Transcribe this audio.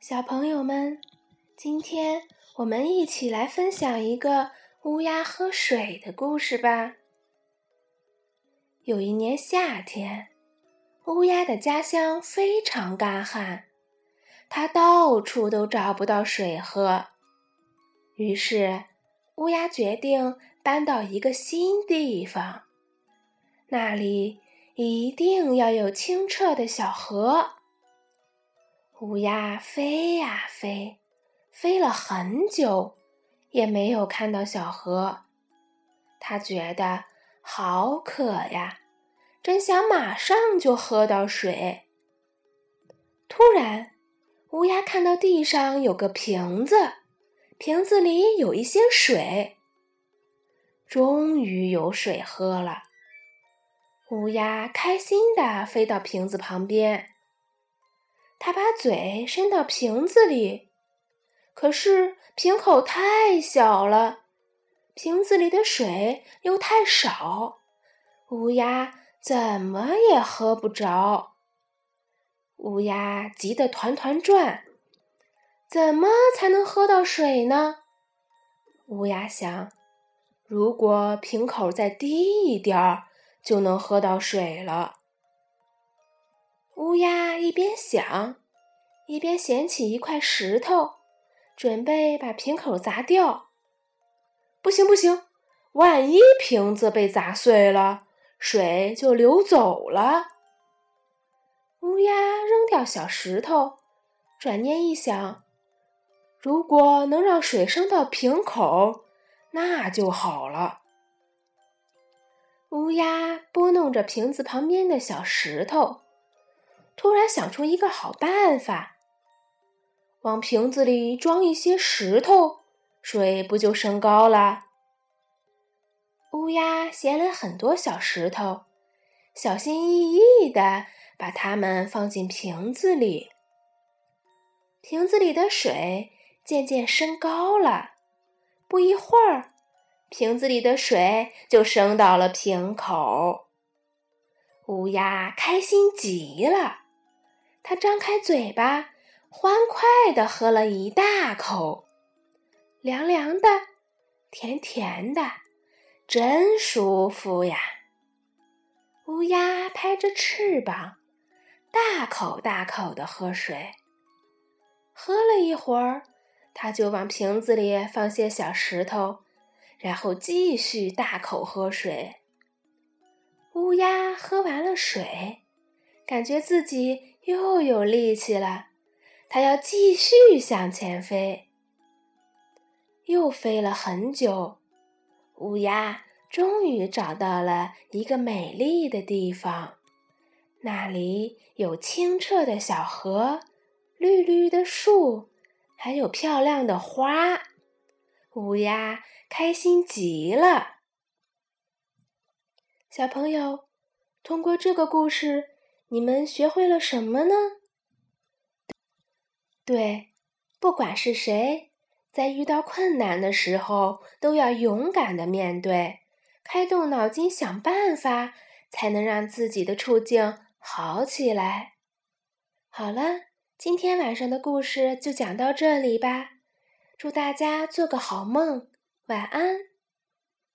小朋友们，今天我们一起来分享一个乌鸦喝水的故事吧。有一年夏天，乌鸦的家乡非常干旱，它到处都找不到水喝。于是，乌鸦决定搬到一个新地方，那里一定要有清澈的小河。乌鸦飞呀飞，飞了很久，也没有看到小河。它觉得好渴呀，真想马上就喝到水。突然，乌鸦看到地上有个瓶子，瓶子里有一些水。终于有水喝了，乌鸦开心地飞到瓶子旁边。他把嘴伸到瓶子里，可是瓶口太小了，瓶子里的水又太少，乌鸦怎么也喝不着。乌鸦急得团团转，怎么才能喝到水呢？乌鸦想，如果瓶口再低一点儿，就能喝到水了。乌鸦一边想，一边捡起一块石头，准备把瓶口砸掉。不行，不行！万一瓶子被砸碎了，水就流走了。乌鸦扔掉小石头，转念一想，如果能让水升到瓶口，那就好了。乌鸦拨弄着瓶子旁边的小石头。突然想出一个好办法，往瓶子里装一些石头，水不就升高了？乌鸦衔了很多小石头，小心翼翼地把它们放进瓶子里。瓶子里的水渐渐升高了，不一会儿，瓶子里的水就升到了瓶口。乌鸦开心极了。他张开嘴巴，欢快地喝了一大口，凉凉的，甜甜的，真舒服呀！乌鸦拍着翅膀，大口大口地喝水。喝了一会儿，他就往瓶子里放些小石头，然后继续大口喝水。乌鸦喝完了水，感觉自己。又有力气了，它要继续向前飞。又飞了很久，乌鸦终于找到了一个美丽的地方，那里有清澈的小河、绿绿的树，还有漂亮的花。乌鸦开心极了。小朋友，通过这个故事。你们学会了什么呢？对，不管是谁，在遇到困难的时候，都要勇敢的面对，开动脑筋想办法，才能让自己的处境好起来。好了，今天晚上的故事就讲到这里吧，祝大家做个好梦，晚安。